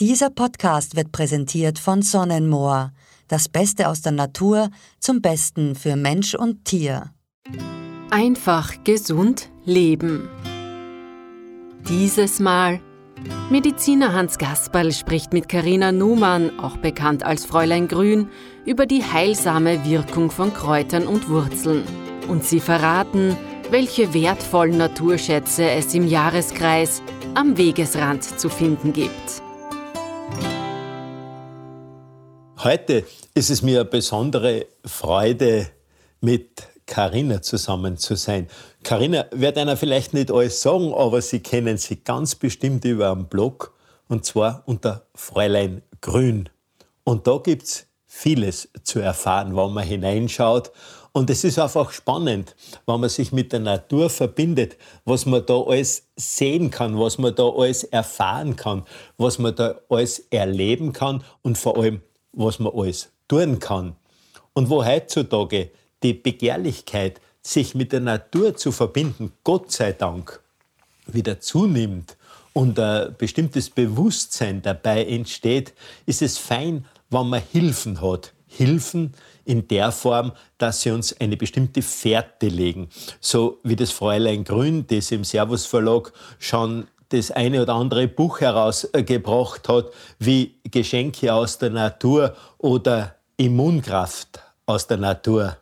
Dieser Podcast wird präsentiert von Sonnenmoor. Das Beste aus der Natur zum Besten für Mensch und Tier. Einfach gesund leben. Dieses Mal Mediziner Hans Gasperl spricht mit Karina Numann, auch bekannt als Fräulein Grün, über die heilsame Wirkung von Kräutern und Wurzeln. Und sie verraten, welche wertvollen Naturschätze es im Jahreskreis am Wegesrand zu finden gibt. Heute ist es mir eine besondere Freude, mit Carina zusammen zu sein. Carina wird einer vielleicht nicht alles sagen, aber Sie kennen sie ganz bestimmt über einen Blog und zwar unter Fräulein Grün. Und da gibt es vieles zu erfahren, wenn man hineinschaut. Und es ist einfach spannend, wenn man sich mit der Natur verbindet, was man da alles sehen kann, was man da alles erfahren kann, was man da alles erleben kann und vor allem was man alles tun kann. Und wo heutzutage die Begehrlichkeit, sich mit der Natur zu verbinden, Gott sei Dank, wieder zunimmt und ein bestimmtes Bewusstsein dabei entsteht, ist es fein, wenn man Hilfen hat. Hilfen in der Form, dass sie uns eine bestimmte Fährte legen. So wie das Fräulein Grün, das im Servus Verlag schon das eine oder andere Buch herausgebracht hat, wie Geschenke aus der Natur oder Immunkraft aus der Natur.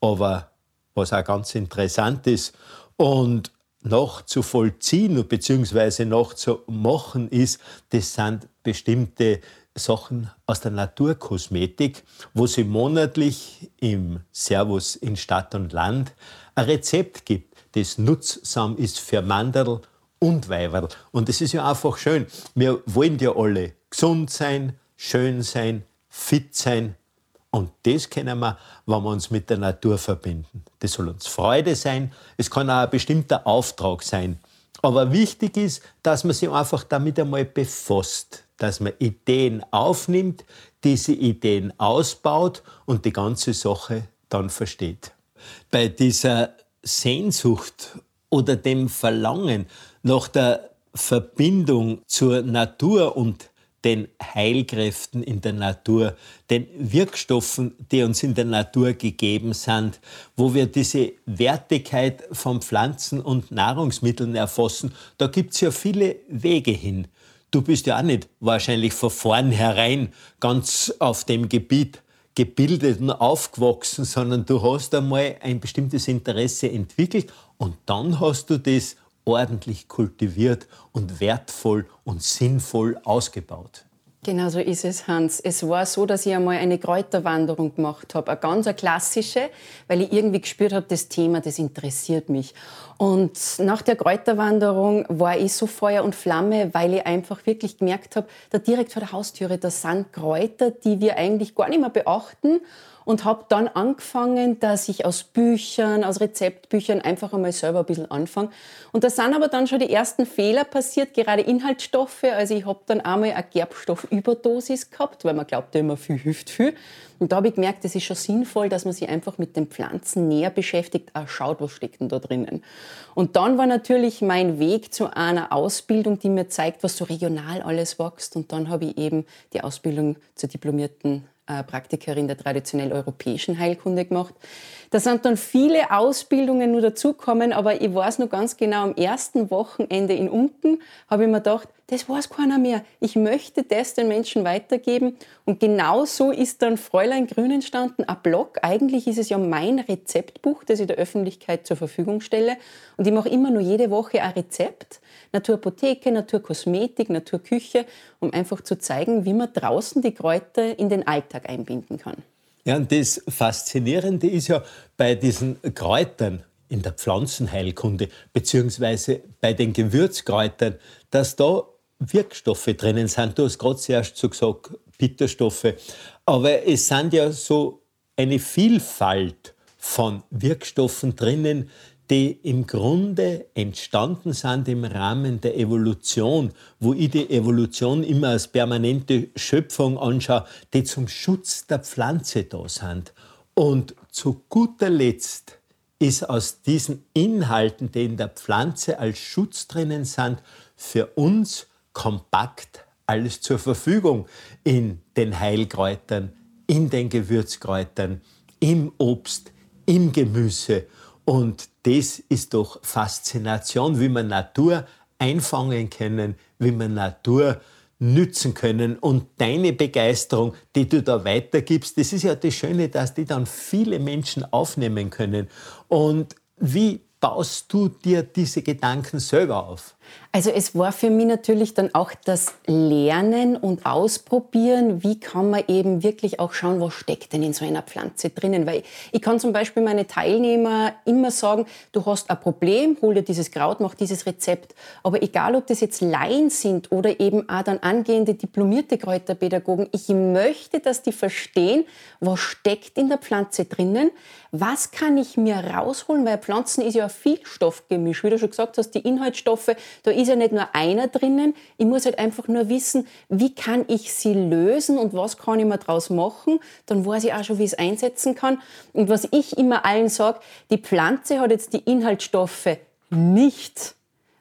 Aber was auch ganz interessant ist und noch zu vollziehen bzw. noch zu machen ist, das sind bestimmte Sachen aus der Naturkosmetik, wo sie monatlich im Servus in Stadt und Land ein Rezept gibt, das nutzsam ist für Manderl und Weiberl. Und es ist ja einfach schön. Wir wollen ja alle gesund sein, schön sein, fit sein. Und das können wir, wenn wir uns mit der Natur verbinden. Das soll uns Freude sein. Es kann auch ein bestimmter Auftrag sein. Aber wichtig ist, dass man sich einfach damit einmal befasst, dass man Ideen aufnimmt, diese Ideen ausbaut und die ganze Sache dann versteht. Bei dieser Sehnsucht oder dem Verlangen nach der Verbindung zur Natur und den Heilkräften in der Natur, den Wirkstoffen, die uns in der Natur gegeben sind, wo wir diese Wertigkeit von Pflanzen und Nahrungsmitteln erfassen, da gibt es ja viele Wege hin. Du bist ja auch nicht wahrscheinlich von vornherein ganz auf dem Gebiet gebildet und aufgewachsen, sondern du hast einmal ein bestimmtes Interesse entwickelt und dann hast du das ordentlich kultiviert und wertvoll und sinnvoll ausgebaut. Genau so ist es, Hans. Es war so, dass ich einmal eine Kräuterwanderung gemacht habe, eine ganz klassische, weil ich irgendwie gespürt habe, das Thema, das interessiert mich. Und nach der Kräuterwanderung war ich so Feuer und Flamme, weil ich einfach wirklich gemerkt habe, da direkt vor der Haustüre, da sind Kräuter, die wir eigentlich gar nicht mehr beachten und habe dann angefangen, dass ich aus Büchern, aus Rezeptbüchern einfach einmal selber ein bisschen anfange. Und da sind aber dann schon die ersten Fehler passiert, gerade Inhaltsstoffe. Also ich habe dann einmal eine Gerbstoffüberdosis gehabt, weil man glaubt ja immer, viel hilft viel. Und da habe ich gemerkt, es ist schon sinnvoll, dass man sich einfach mit den Pflanzen näher beschäftigt, auch schaut, was steckt denn da drinnen. Und dann war natürlich mein Weg zu einer Ausbildung, die mir zeigt, was so regional alles wächst. Und dann habe ich eben die Ausbildung zur diplomierten Praktikerin der traditionell europäischen Heilkunde gemacht. Da sind dann viele Ausbildungen nur dazugekommen, aber ich weiß noch ganz genau, am ersten Wochenende in Unten habe ich mir gedacht, das weiß keiner mehr. Ich möchte das den Menschen weitergeben. Und genau so ist dann Fräulein Grün entstanden, ein Blog. Eigentlich ist es ja mein Rezeptbuch, das ich der Öffentlichkeit zur Verfügung stelle. Und ich mache immer nur jede Woche ein Rezept. Naturapotheke, Naturkosmetik, Naturküche, um einfach zu zeigen, wie man draußen die Kräuter in den Alltag einbinden kann. Ja, und das Faszinierende ist ja bei diesen Kräutern in der Pflanzenheilkunde beziehungsweise bei den Gewürzkräutern, dass da Wirkstoffe drinnen sind. Du hast gerade zuerst so gesagt, Bitterstoffe. Aber es sind ja so eine Vielfalt von Wirkstoffen drinnen, die im Grunde entstanden sind im Rahmen der Evolution, wo ich die Evolution immer als permanente Schöpfung anschaue, die zum Schutz der Pflanze da sind. Und zu guter Letzt ist aus diesen Inhalten, die in der Pflanze als Schutz drinnen sind, für uns kompakt alles zur Verfügung in den Heilkräutern, in den Gewürzkräutern, im Obst, im Gemüse. Und das ist doch Faszination, wie man Natur einfangen können, wie man Natur nützen können. Und deine Begeisterung, die du da weitergibst, das ist ja das Schöne, dass die dann viele Menschen aufnehmen können. Und wie baust du dir diese Gedanken selber auf? Also es war für mich natürlich dann auch das Lernen und Ausprobieren, wie kann man eben wirklich auch schauen, was steckt denn in so einer Pflanze drinnen. Weil ich kann zum Beispiel meine Teilnehmer immer sagen, du hast ein Problem, hol dir dieses Kraut, mach dieses Rezept. Aber egal, ob das jetzt Laien sind oder eben auch dann angehende diplomierte Kräuterpädagogen, ich möchte, dass die verstehen, was steckt in der Pflanze drinnen, was kann ich mir rausholen, weil Pflanzen ist ja ein Vielstoffgemisch, wie du schon gesagt hast, die Inhaltsstoffe, da ist ja nicht nur einer drinnen. Ich muss halt einfach nur wissen, wie kann ich sie lösen und was kann ich mir daraus machen. Dann weiß ich auch schon, wie ich es einsetzen kann. Und was ich immer allen sage, die Pflanze hat jetzt die Inhaltsstoffe nicht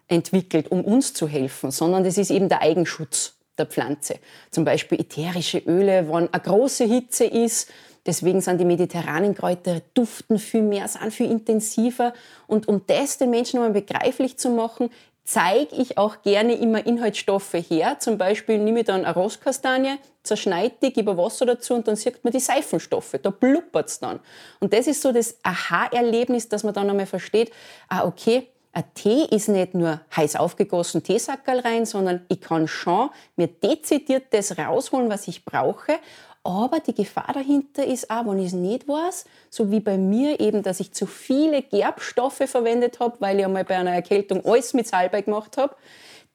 entwickelt, um uns zu helfen, sondern das ist eben der Eigenschutz der Pflanze. Zum Beispiel ätherische Öle, wenn eine große Hitze ist, Deswegen sind die mediterranen Kräuter duften viel mehr, sind viel intensiver. Und um das den Menschen einmal begreiflich zu machen, zeige ich auch gerne immer Inhaltsstoffe her. Zum Beispiel nehme ich dann eine Rosskastanie, zerschneide die, gebe Wasser dazu und dann sieht man die Seifenstoffe. Da blubbert es dann. Und das ist so das Aha-Erlebnis, dass man dann einmal versteht, ah, okay, ein Tee ist nicht nur heiß aufgegossen Teesackerl rein, sondern ich kann schon mir dezidiert das rausholen, was ich brauche aber die Gefahr dahinter ist auch, wenn ich es nicht weiß, so wie bei mir eben, dass ich zu viele Gerbstoffe verwendet habe, weil ich einmal bei einer Erkältung alles mit Salbei gemacht habe.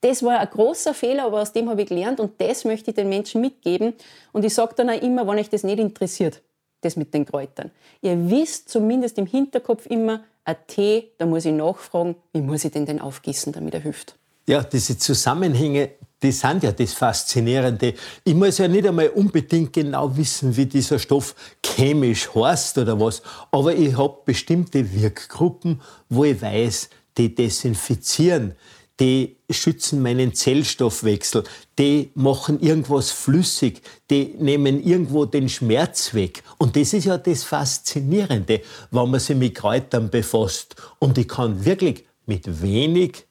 Das war ein großer Fehler, aber aus dem habe ich gelernt und das möchte ich den Menschen mitgeben. Und ich sage dann auch immer, wenn euch das nicht interessiert, das mit den Kräutern. Ihr wisst zumindest im Hinterkopf immer, ein Tee, da muss ich nachfragen, wie muss ich denn den aufgießen, damit er hilft. Ja, diese Zusammenhänge, die sind ja das Faszinierende. Ich muss ja nicht einmal unbedingt genau wissen, wie dieser Stoff chemisch heißt oder was, aber ich habe bestimmte Wirkgruppen, wo ich weiß, die desinfizieren, die schützen meinen Zellstoffwechsel, die machen irgendwas flüssig, die nehmen irgendwo den Schmerz weg. Und das ist ja das Faszinierende, wenn man sich mit Kräutern befasst. Und ich kann wirklich mit wenig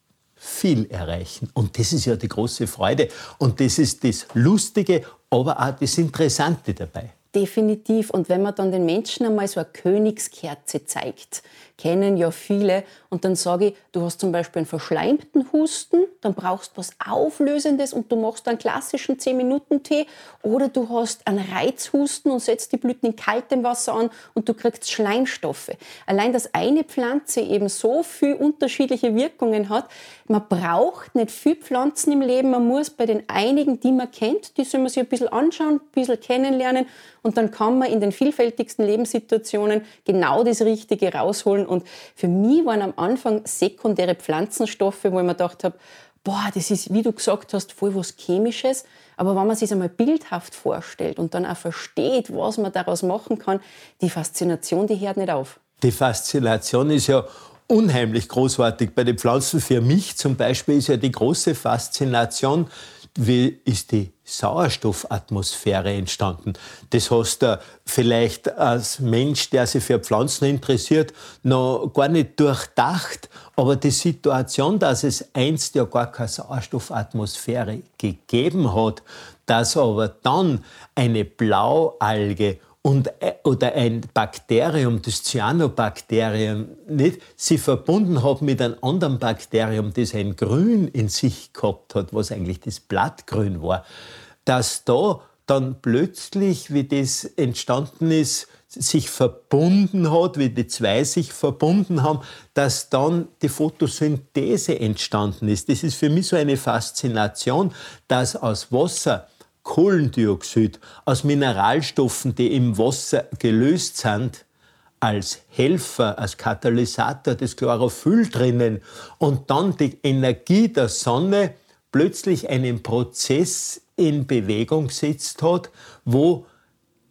viel erreichen. Und das ist ja die große Freude. Und das ist das Lustige, aber auch das Interessante dabei. Definitiv. Und wenn man dann den Menschen einmal so eine Königskerze zeigt, kennen ja viele. Und dann sage ich, du hast zum Beispiel einen verschleimten Husten, dann brauchst du was Auflösendes und du machst einen klassischen 10-Minuten-Tee. Oder du hast einen Reizhusten und setzt die Blüten in kaltem Wasser an und du kriegst Schleimstoffe. Allein, dass eine Pflanze eben so viele unterschiedliche Wirkungen hat, man braucht nicht viel Pflanzen im Leben. Man muss bei den einigen, die man kennt, die soll man sich ein bisschen anschauen, ein bisschen kennenlernen und dann kann man in den vielfältigsten Lebenssituationen genau das Richtige rausholen. Und für mich waren am Anfang sekundäre Pflanzenstoffe, wo ich mir gedacht habe, boah, das ist, wie du gesagt hast, voll was Chemisches. Aber wenn man sich einmal bildhaft vorstellt und dann auch versteht, was man daraus machen kann, die Faszination, die hört nicht auf. Die Faszination ist ja unheimlich großartig. Bei den Pflanzen für mich zum Beispiel ist ja die große Faszination, ist die Sauerstoffatmosphäre entstanden. Das hast du vielleicht als Mensch, der sich für Pflanzen interessiert, noch gar nicht durchdacht. Aber die Situation, dass es einst ja gar keine Sauerstoffatmosphäre gegeben hat, dass aber dann eine Blaualge und, äh, oder ein Bakterium, das Cyanobakterium, nicht, sie verbunden hat mit einem anderen Bakterium, das ein Grün in sich gehabt hat, was eigentlich das Blattgrün war, dass da dann plötzlich, wie das entstanden ist, sich verbunden hat, wie die zwei sich verbunden haben, dass dann die Photosynthese entstanden ist. Das ist für mich so eine Faszination, dass aus Wasser Kohlendioxid aus Mineralstoffen, die im Wasser gelöst sind, als Helfer, als Katalysator das Chlorophyll drinnen und dann die Energie der Sonne plötzlich einen Prozess in Bewegung gesetzt hat, wo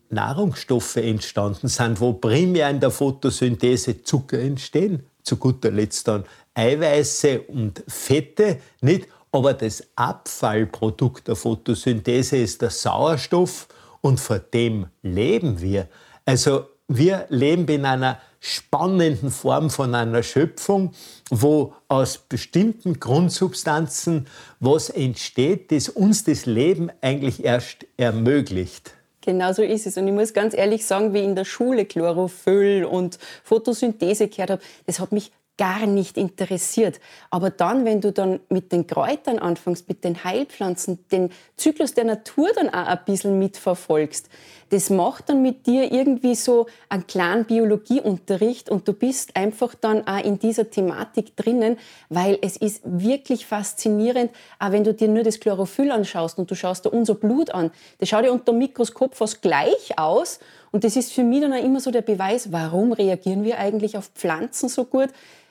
Nahrungsstoffe entstanden sind, wo primär in der Photosynthese Zucker entstehen, zu guter Letzt dann Eiweiße und Fette, nicht? Aber das Abfallprodukt der Photosynthese ist der Sauerstoff und von dem leben wir. Also wir leben in einer spannenden Form von einer Schöpfung, wo aus bestimmten Grundsubstanzen was entsteht, das uns das Leben eigentlich erst ermöglicht. Genau so ist es. Und ich muss ganz ehrlich sagen, wie ich in der Schule Chlorophyll und Photosynthese gehört habe, das hat mich gar nicht interessiert. Aber dann, wenn du dann mit den Kräutern anfängst, mit den Heilpflanzen, den Zyklus der Natur dann auch ein bisschen mitverfolgst, das macht dann mit dir irgendwie so einen kleinen Biologieunterricht und du bist einfach dann auch in dieser Thematik drinnen, weil es ist wirklich faszinierend, auch wenn du dir nur das Chlorophyll anschaust und du schaust dir unser Blut an, das schaut ja unter dem Mikroskop fast gleich aus und das ist für mich dann auch immer so der Beweis, warum reagieren wir eigentlich auf Pflanzen so gut,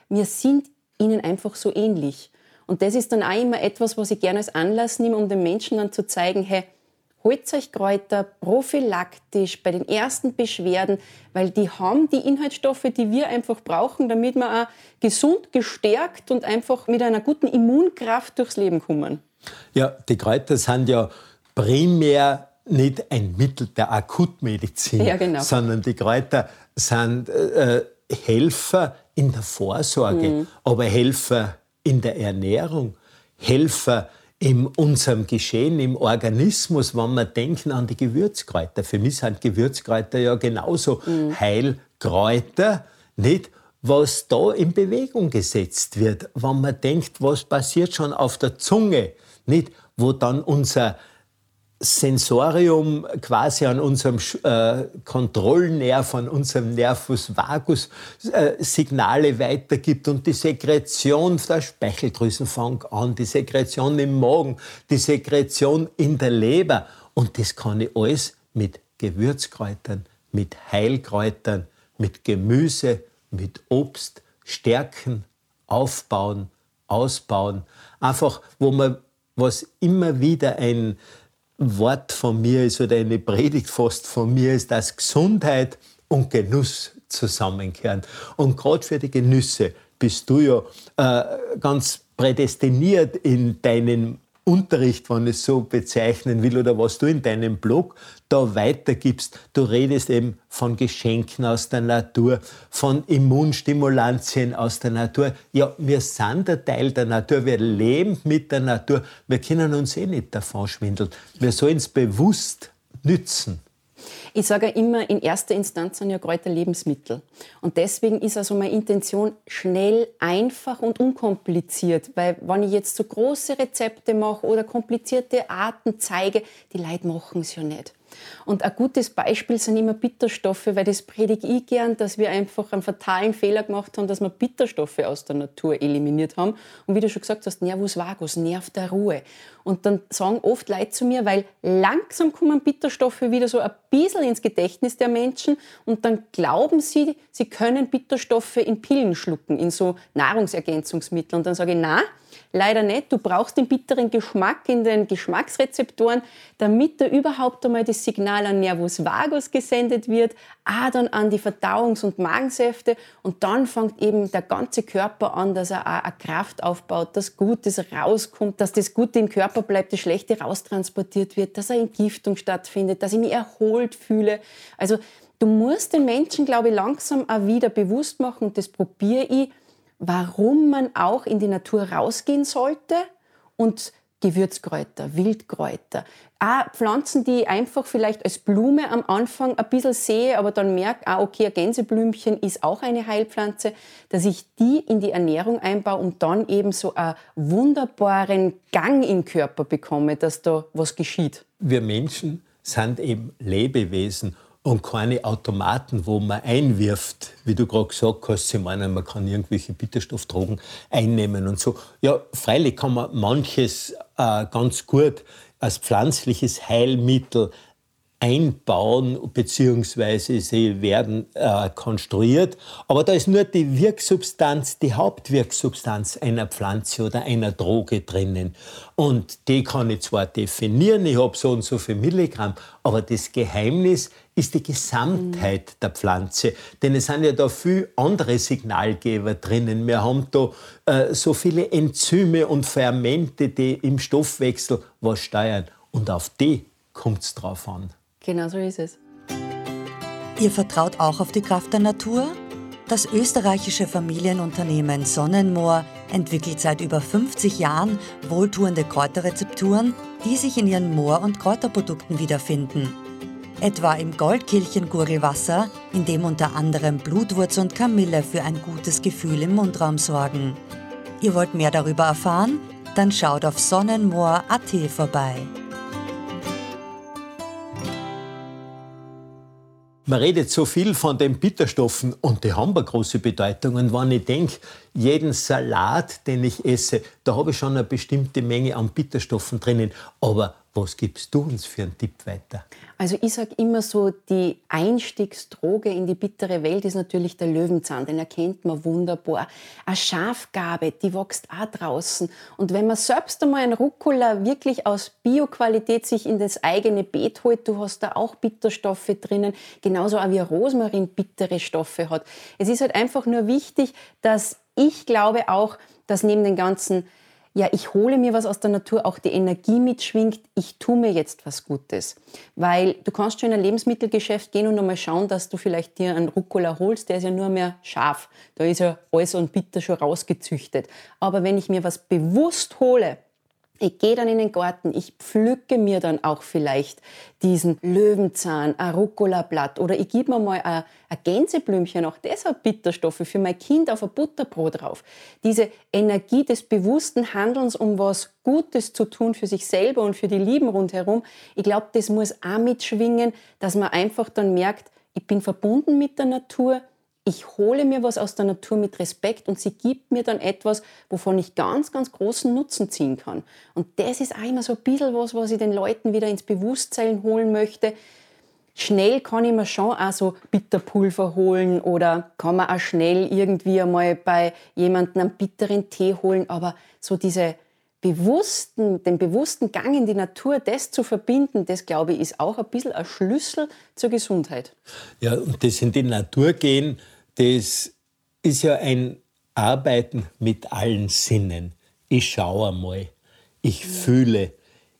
wir sind ihnen einfach so ähnlich. Und das ist dann auch immer etwas, was ich gerne als Anlass nehme, um den Menschen dann zu zeigen, hey, holt euch Kräuter prophylaktisch bei den ersten Beschwerden, weil die haben die Inhaltsstoffe, die wir einfach brauchen, damit wir auch gesund, gestärkt und einfach mit einer guten Immunkraft durchs Leben kommen. Ja, die Kräuter sind ja primär nicht ein Mittel der Akutmedizin, ja, genau. sondern die Kräuter sind äh, Helfer in der Vorsorge, mhm. aber Helfer in der Ernährung, Helfer in unserem Geschehen, im Organismus, wenn wir denken an die Gewürzkräuter. Für mich sind Gewürzkräuter ja genauso mhm. Heilkräuter, nicht? Was da in Bewegung gesetzt wird, wenn man denkt, was passiert schon auf der Zunge, nicht? Wo dann unser Sensorium quasi an unserem äh, Kontrollnerv, an unserem Nervus vagus äh, Signale weitergibt und die Sekretion der Speicheldrüsen fängt an, die Sekretion im Magen, die Sekretion in der Leber. Und das kann ich alles mit Gewürzkräutern, mit Heilkräutern, mit Gemüse, mit Obst stärken, aufbauen, ausbauen. Einfach, wo man was immer wieder ein Wort von mir ist oder eine Predigt fast von mir ist, dass Gesundheit und Genuss zusammenkehren. Und gerade für die Genüsse bist du ja äh, ganz prädestiniert in deinen Unterricht, wenn ich es so bezeichnen will, oder was du in deinem Blog da weitergibst. Du redest eben von Geschenken aus der Natur, von Immunstimulantien aus der Natur. Ja, wir sind ein Teil der Natur, wir leben mit der Natur. Wir können uns eh nicht davon schwindeln. Wir sollen es bewusst nützen. Ich sage immer, in erster Instanz sind ja Kräuter Lebensmittel. Und deswegen ist also meine Intention schnell, einfach und unkompliziert. Weil wenn ich jetzt so große Rezepte mache oder komplizierte Arten zeige, die Leute machen es ja nicht. Und ein gutes Beispiel sind immer Bitterstoffe, weil das predige ich gern, dass wir einfach einen fatalen Fehler gemacht haben, dass wir Bitterstoffe aus der Natur eliminiert haben. Und wie du schon gesagt hast, Nervus vagus, Nerv der Ruhe. Und dann sagen oft Leute zu mir, weil langsam kommen Bitterstoffe wieder so ein bisschen ins Gedächtnis der Menschen und dann glauben sie, sie können Bitterstoffe in Pillen schlucken, in so Nahrungsergänzungsmittel. Und dann sage ich, na, leider nicht. Du brauchst den bitteren Geschmack in den Geschmacksrezeptoren, damit da überhaupt einmal das Signal an Nervus vagus gesendet wird, auch dann an die Verdauungs- und Magensäfte und dann fängt eben der ganze Körper an, dass er auch eine Kraft aufbaut, dass Gutes rauskommt, dass das Gute im Körper bleibt, das Schlechte raustransportiert wird, dass eine Entgiftung stattfindet, dass ich mich erholt fühle. Also du musst den Menschen, glaube ich, langsam auch wieder bewusst machen und das probiere ich, warum man auch in die Natur rausgehen sollte und Gewürzkräuter, Wildkräuter. Auch Pflanzen, die ich einfach vielleicht als Blume am Anfang ein bisschen sehe, aber dann merke, ah, okay, ein Gänseblümchen ist auch eine Heilpflanze, dass ich die in die Ernährung einbaue und dann eben so einen wunderbaren Gang im Körper bekomme, dass da was geschieht. Wir Menschen sind eben Lebewesen und keine Automaten, wo man einwirft, wie du gerade gesagt hast, sie meinen, man kann irgendwelche Bitterstoffdrogen einnehmen und so. Ja, freilich kann man manches äh, ganz gut als pflanzliches Heilmittel einbauen bzw. sie werden äh, konstruiert. Aber da ist nur die Wirksubstanz, die Hauptwirksubstanz einer Pflanze oder einer Droge drinnen. Und die kann ich zwar definieren, ich habe so und so viel Milligramm, aber das Geheimnis ist die Gesamtheit mhm. der Pflanze. Denn es sind ja da viele andere Signalgeber drinnen. Wir haben da äh, so viele Enzyme und Fermente, die im Stoffwechsel was steuern. Und auf die kommt es drauf an. Genau so ist es. Ihr vertraut auch auf die Kraft der Natur? Das österreichische Familienunternehmen Sonnenmoor entwickelt seit über 50 Jahren wohltuende Kräuterrezepturen, die sich in ihren Moor- und Kräuterprodukten wiederfinden. Etwa im Goldkehlchen-Gurgelwasser, in dem unter anderem Blutwurz und Kamille für ein gutes Gefühl im Mundraum sorgen. Ihr wollt mehr darüber erfahren? Dann schaut auf sonnenmoor.at vorbei. Man redet so viel von den Bitterstoffen und die haben eine große Bedeutung. Und wenn ich denke, jeden Salat, den ich esse, da habe ich schon eine bestimmte Menge an Bitterstoffen drinnen. Aber was gibst du uns für einen Tipp weiter? Also ich sage immer so, die Einstiegsdroge in die bittere Welt ist natürlich der Löwenzahn, den erkennt man wunderbar. Eine Schafgabe, die wächst auch draußen. Und wenn man selbst einmal ein Rucola wirklich aus Bioqualität sich in das eigene Beet holt, du hast da auch Bitterstoffe drinnen, genauso auch wie Rosmarin bittere Stoffe hat. Es ist halt einfach nur wichtig, dass ich glaube auch, dass neben den ganzen ja, ich hole mir was aus der Natur, auch die Energie mitschwingt, ich tue mir jetzt was Gutes. Weil du kannst schon in ein Lebensmittelgeschäft gehen und einmal schauen, dass du vielleicht dir einen Rucola holst, der ist ja nur mehr scharf. Da ist ja alles und bitter schon rausgezüchtet. Aber wenn ich mir was bewusst hole, ich gehe dann in den Garten, ich pflücke mir dann auch vielleicht diesen Löwenzahn, ein Rucola-Blatt oder ich gebe mir mal ein, ein Gänseblümchen, auch das hat Bitterstoffe für mein Kind auf ein Butterbrot drauf. Diese Energie des bewussten Handelns, um was Gutes zu tun für sich selber und für die Lieben rundherum, ich glaube, das muss auch mitschwingen, dass man einfach dann merkt, ich bin verbunden mit der Natur, ich hole mir was aus der Natur mit Respekt und sie gibt mir dann etwas, wovon ich ganz, ganz großen Nutzen ziehen kann. Und das ist einmal so ein bisschen was, was ich den Leuten wieder ins Bewusstsein holen möchte. Schnell kann ich mir schon auch so Bitterpulver holen oder kann man auch schnell irgendwie einmal bei jemandem einen bitteren Tee holen, aber so diese bewussten, den bewussten Gang in die Natur, das zu verbinden, das glaube ich, ist auch ein bisschen ein Schlüssel zur Gesundheit. Ja, und das in die Natur gehen, das ist ja ein Arbeiten mit allen Sinnen. Ich schaue einmal, ich fühle,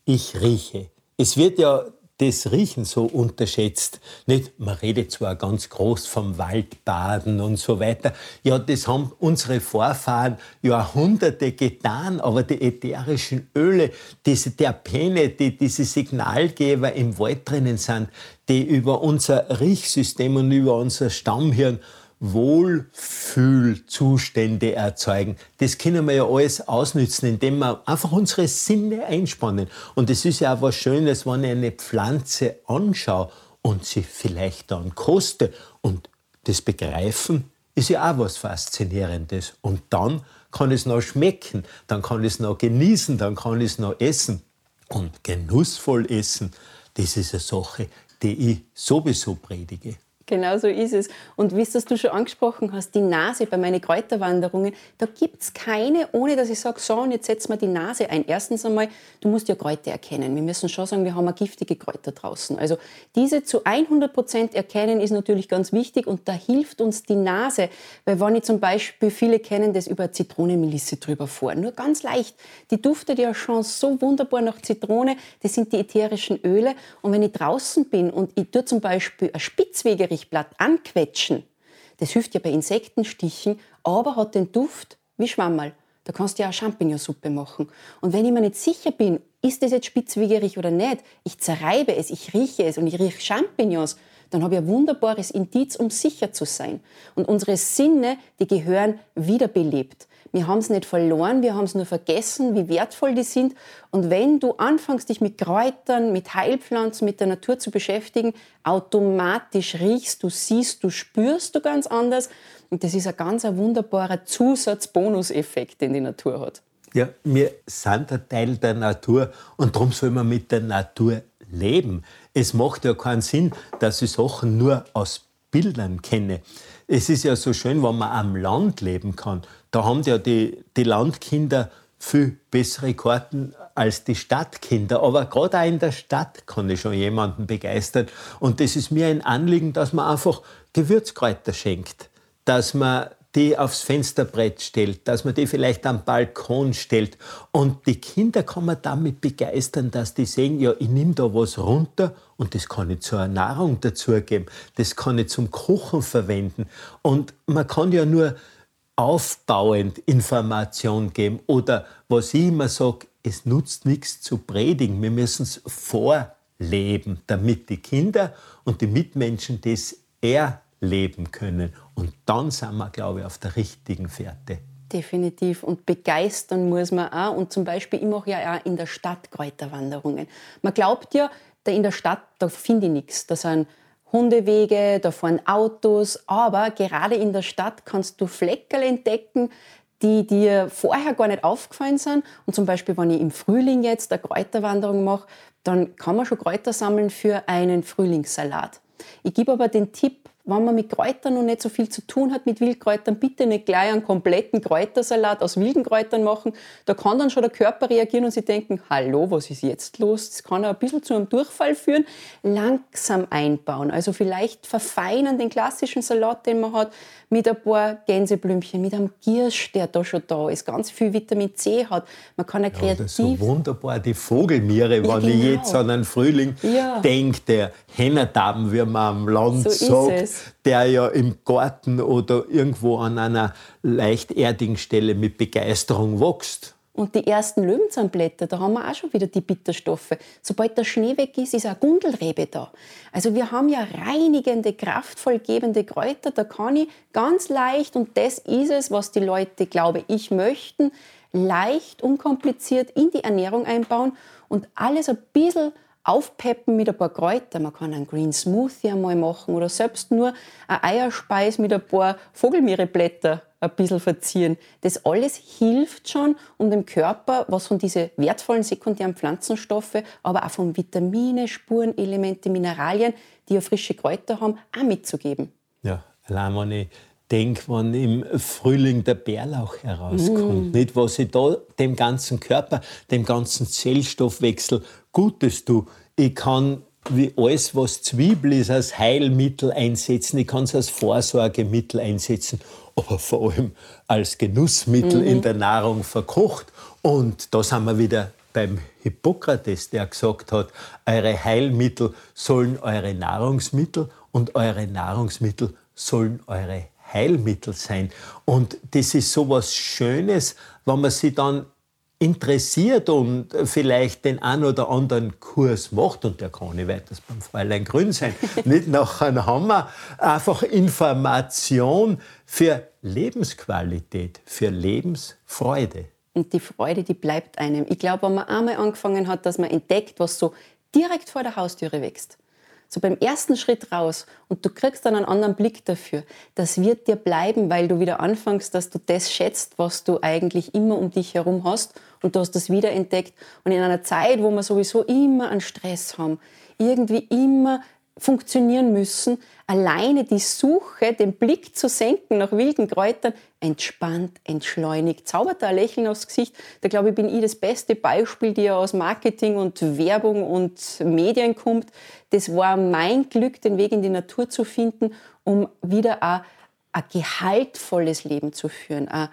ich rieche. Es wird ja das Riechen so unterschätzt. Nicht, man redet zwar ganz groß vom Waldbaden und so weiter. Ja, das haben unsere Vorfahren Jahrhunderte getan, aber die ätherischen Öle, diese Terpene, die diese Signalgeber im Wald drinnen sind, die über unser Riechsystem und über unser Stammhirn Wohlfühlzustände erzeugen. Das können wir ja alles ausnützen, indem wir einfach unsere Sinne einspannen. Und es ist ja auch was Schönes, wenn ich eine Pflanze anschaue und sie vielleicht dann koste. Und das Begreifen ist ja auch was Faszinierendes. Und dann kann es noch schmecken, dann kann es noch genießen, dann kann es noch essen. Und genussvoll essen, das ist eine Sache, die ich sowieso predige. Genau so ist es. Und wie es du schon angesprochen hast, die Nase bei meinen Kräuterwanderungen, da gibt es keine, ohne dass ich sage, so, und jetzt setzen wir die Nase ein. Erstens einmal, du musst ja Kräuter erkennen. Wir müssen schon sagen, wir haben giftige Kräuter draußen. Also diese zu 100 Prozent erkennen ist natürlich ganz wichtig und da hilft uns die Nase. Weil wenn ich zum Beispiel, viele kennen das über Zitronenmelisse drüber vor, nur ganz leicht. Die duftet ja schon so wunderbar nach Zitrone. Das sind die ätherischen Öle. Und wenn ich draußen bin und ich tue zum Beispiel ein Spitzwegerich Strichblatt anquetschen, das hilft ja bei Insektenstichen, aber hat den Duft wie Schwammerl. Da kannst du ja auch Champignonsuppe machen. Und wenn ich mir nicht sicher bin, ist das jetzt spitzwegerig oder nicht, ich zerreibe es, ich rieche es und ich rieche Champignons, dann habe ich ein wunderbares Indiz, um sicher zu sein. Und unsere Sinne, die gehören wiederbelebt. Wir haben es nicht verloren, wir haben es nur vergessen, wie wertvoll die sind. Und wenn du anfängst, dich mit Kräutern, mit Heilpflanzen, mit der Natur zu beschäftigen, automatisch riechst du, siehst du, spürst du ganz anders. Und das ist ein ganz ein wunderbarer Zusatz-Bonuseffekt, den die Natur hat. Ja, wir sind ein Teil der Natur und darum soll man mit der Natur leben. Es macht ja keinen Sinn, dass ich Sachen nur aus Bildern kenne. Es ist ja so schön, wenn man am Land leben kann. Da haben ja die, die Landkinder viel bessere Karten als die Stadtkinder. Aber gerade auch in der Stadt kann ich schon jemanden begeistern. Und das ist mir ein Anliegen, dass man einfach Gewürzkräuter schenkt. Dass man die aufs Fensterbrett stellt, dass man die vielleicht am Balkon stellt. Und die Kinder kann man damit begeistern, dass die sehen, ja, ich nehme da was runter und das kann ich zur Nahrung dazugeben. Das kann ich zum Kochen verwenden. Und man kann ja nur aufbauend Information geben. Oder was ich immer sage, es nutzt nichts zu predigen. Wir müssen es vorleben, damit die Kinder und die Mitmenschen das erleben können. Und dann sind wir, glaube ich, auf der richtigen Fährte. Definitiv. Und begeistern muss man auch. Und zum Beispiel, ich mache ja auch in der Stadt Kräuterwanderungen. Man glaubt ja, da in der Stadt, da finde ich nichts. Da sind Hundewege, da fahren Autos. Aber gerade in der Stadt kannst du Fleckerl entdecken, die dir vorher gar nicht aufgefallen sind. Und zum Beispiel, wenn ich im Frühling jetzt eine Kräuterwanderung mache, dann kann man schon Kräuter sammeln für einen Frühlingssalat. Ich gebe aber den Tipp, wenn man mit Kräutern noch nicht so viel zu tun hat, mit Wildkräutern, bitte nicht gleich einen kompletten Kräutersalat aus wilden Kräutern machen. Da kann dann schon der Körper reagieren und sich denken, hallo, was ist jetzt los? Das kann auch ein bisschen zu einem Durchfall führen. Langsam einbauen. Also vielleicht verfeinern den klassischen Salat, den man hat, mit ein paar Gänseblümchen, mit einem Giersch, der da schon da ist, ganz viel Vitamin C hat. Man kann ja kreativ... Ja, das ist so wunderbar, die Vogelmiere, ja, wenn genau. ich jetzt an einen Frühling ja. denke, der Hennerdaben, wie man am Land so sagt, der ja im Garten oder irgendwo an einer leicht erdigen Stelle mit Begeisterung wächst. Und die ersten Löwenzahnblätter, da haben wir auch schon wieder die Bitterstoffe. Sobald der Schnee weg ist, ist auch Gundelrebe da. Also wir haben ja reinigende, kraftvollgebende Kräuter. Da kann ich ganz leicht, und das ist es, was die Leute, glaube ich, möchten, leicht, unkompliziert in die Ernährung einbauen und alles ein bisschen aufpeppen mit ein paar Kräutern. Man kann einen Green Smoothie einmal machen oder selbst nur eine Eierspeis mit ein paar Vogelmeereblätter ein bisschen verzieren. Das alles hilft schon, um dem Körper was von diesen wertvollen sekundären Pflanzenstoffe, aber auch von Vitamine, Spurenelemente, Mineralien, die ja frische Kräuter haben, auch mitzugeben. Ja, allein wenn ich denke, wenn im Frühling der Bärlauch herauskommt, mm. nicht, was ich da dem ganzen Körper, dem ganzen Zellstoffwechsel Gutes tue. Ich kann wie alles, was Zwiebel ist, als Heilmittel einsetzen. Ich kann es als Vorsorgemittel einsetzen, aber vor allem als Genussmittel mhm. in der Nahrung verkocht. Und da sind wir wieder beim Hippokrates, der gesagt hat, eure Heilmittel sollen eure Nahrungsmittel und eure Nahrungsmittel sollen eure Heilmittel sein. Und das ist so was Schönes, wenn man sich dann interessiert und vielleicht den einen oder anderen Kurs macht, und der kann nicht weiter beim Fräulein Grün sein, nicht nachher haben wir einfach Information für Lebensqualität, für Lebensfreude. Und die Freude, die bleibt einem. Ich glaube, wenn man einmal angefangen hat, dass man entdeckt, was so direkt vor der Haustüre wächst, so beim ersten Schritt raus und du kriegst dann einen anderen Blick dafür, das wird dir bleiben, weil du wieder anfängst, dass du das schätzt, was du eigentlich immer um dich herum hast und du hast das wiederentdeckt. Und in einer Zeit, wo wir sowieso immer einen Stress haben, irgendwie immer funktionieren müssen, alleine die Suche, den Blick zu senken nach wilden Kräutern, entspannt, entschleunigt, zaubert da ein Lächeln aufs Gesicht. Da glaube ich, bin ich das beste Beispiel, die ja aus Marketing und Werbung und Medien kommt. Das war mein Glück, den Weg in die Natur zu finden, um wieder ein, ein gehaltvolles Leben zu führen, eine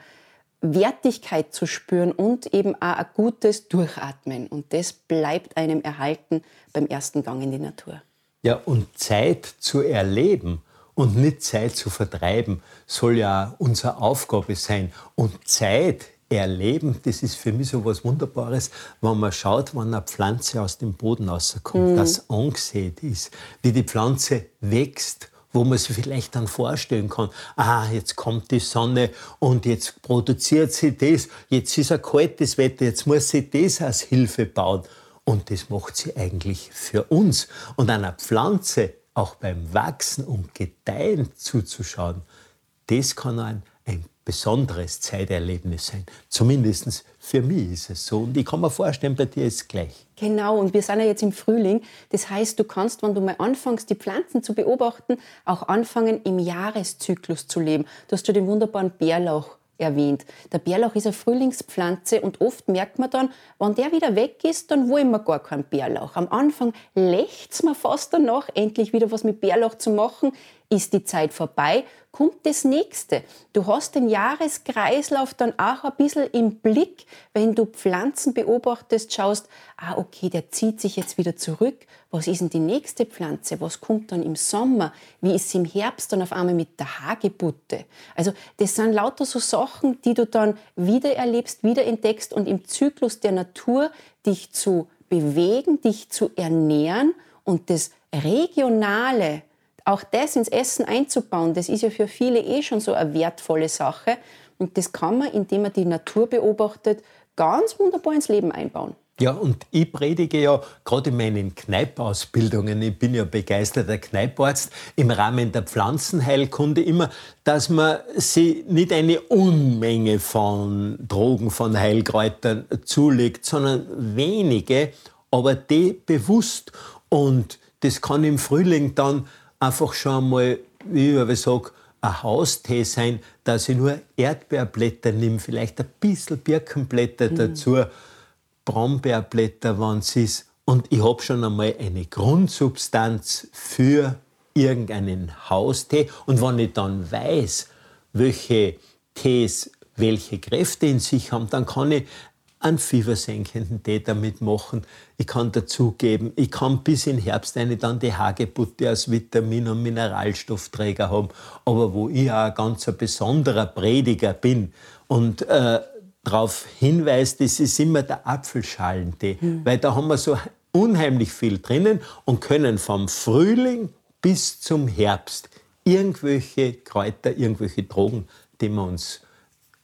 Wertigkeit zu spüren und eben auch ein gutes Durchatmen. Und das bleibt einem erhalten beim ersten Gang in die Natur. Ja, und Zeit zu erleben und nicht Zeit zu vertreiben, soll ja unsere Aufgabe sein. Und Zeit erleben, das ist für mich so was Wunderbares, wenn man schaut, wann eine Pflanze aus dem Boden rauskommt, mhm. das angesät ist, wie die Pflanze wächst wo man sich vielleicht dann vorstellen kann, ah, jetzt kommt die Sonne und jetzt produziert sie das, jetzt ist ein kaltes Wetter, jetzt muss sie das als Hilfe bauen. Und das macht sie eigentlich für uns. Und einer Pflanze auch beim Wachsen und Gedeihen zuzuschauen, das kann ein, ein besonderes Zeiterlebnis sein. Zumindest für mich ist es so. Und ich kann mir vorstellen, bei dir ist es gleich. Genau, und wir sind ja jetzt im Frühling. Das heißt, du kannst, wenn du mal anfängst, die Pflanzen zu beobachten, auch anfangen, im Jahreszyklus zu leben. Du hast ja den wunderbaren Bärlauch erwähnt. Der Bärlauch ist eine Frühlingspflanze und oft merkt man dann, wenn der wieder weg ist, dann wollen wir gar keinen Bärlauch. Am Anfang lächzt man fast danach, endlich wieder was mit Bärlauch zu machen. Ist die Zeit vorbei, kommt das nächste. Du hast den Jahreskreislauf dann auch ein bisschen im Blick, wenn du Pflanzen beobachtest, schaust, ah, okay, der zieht sich jetzt wieder zurück. Was ist denn die nächste Pflanze? Was kommt dann im Sommer? Wie ist es im Herbst dann auf einmal mit der Hagebutte? Also, das sind lauter so Sachen, die du dann wieder erlebst, wieder entdeckst und im Zyklus der Natur dich zu bewegen, dich zu ernähren und das Regionale, auch das ins Essen einzubauen, das ist ja für viele eh schon so eine wertvolle Sache. Und das kann man, indem man die Natur beobachtet, ganz wunderbar ins Leben einbauen. Ja, und ich predige ja gerade in meinen Kneipausbildungen, ich bin ja begeisterter Kneiparzt, im Rahmen der Pflanzenheilkunde immer, dass man sie nicht eine Unmenge von Drogen, von Heilkräutern zulegt, sondern wenige, aber die bewusst. Und das kann im Frühling dann einfach schon einmal, wie ich sage, ein Haustee sein, dass ich nur Erdbeerblätter nehme, vielleicht ein bisschen Birkenblätter mhm. dazu, Brombeerblätter, wenn es ist. Und ich habe schon einmal eine Grundsubstanz für irgendeinen Haustee. Und wenn ich dann weiß, welche Tees welche Kräfte in sich haben, dann kann ich einen fiebersenkenden Tee damit machen. Ich kann dazugeben, ich kann bis in Herbst eine dann die Hagebutte als Vitamin- und Mineralstoffträger haben. Aber wo ich auch ein ganz besonderer Prediger bin und äh, darauf hinweist, das ist immer der Apfelschalentee, mhm. weil da haben wir so unheimlich viel drinnen und können vom Frühling bis zum Herbst irgendwelche Kräuter, irgendwelche Drogen, die wir uns